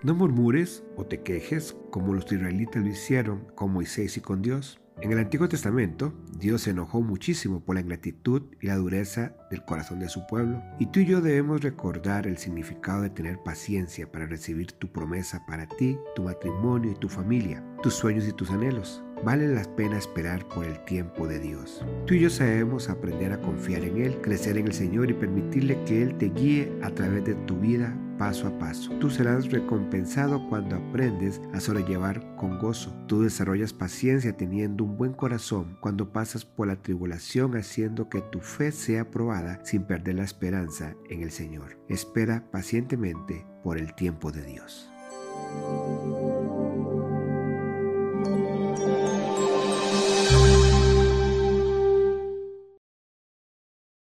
No murmures o te quejes como los israelitas lo hicieron con Moisés y con Dios. En el Antiguo Testamento, Dios se enojó muchísimo por la ingratitud y la dureza del corazón de su pueblo. Y tú y yo debemos recordar el significado de tener paciencia para recibir tu promesa para ti, tu matrimonio y tu familia, tus sueños y tus anhelos. Vale la pena esperar por el tiempo de Dios. Tú y yo sabemos aprender a confiar en Él, crecer en el Señor y permitirle que Él te guíe a través de tu vida paso a paso. Tú serás recompensado cuando aprendes a sobrellevar con gozo. Tú desarrollas paciencia teniendo un buen corazón cuando pasas por la tribulación haciendo que tu fe sea probada sin perder la esperanza en el Señor. Espera pacientemente por el tiempo de Dios.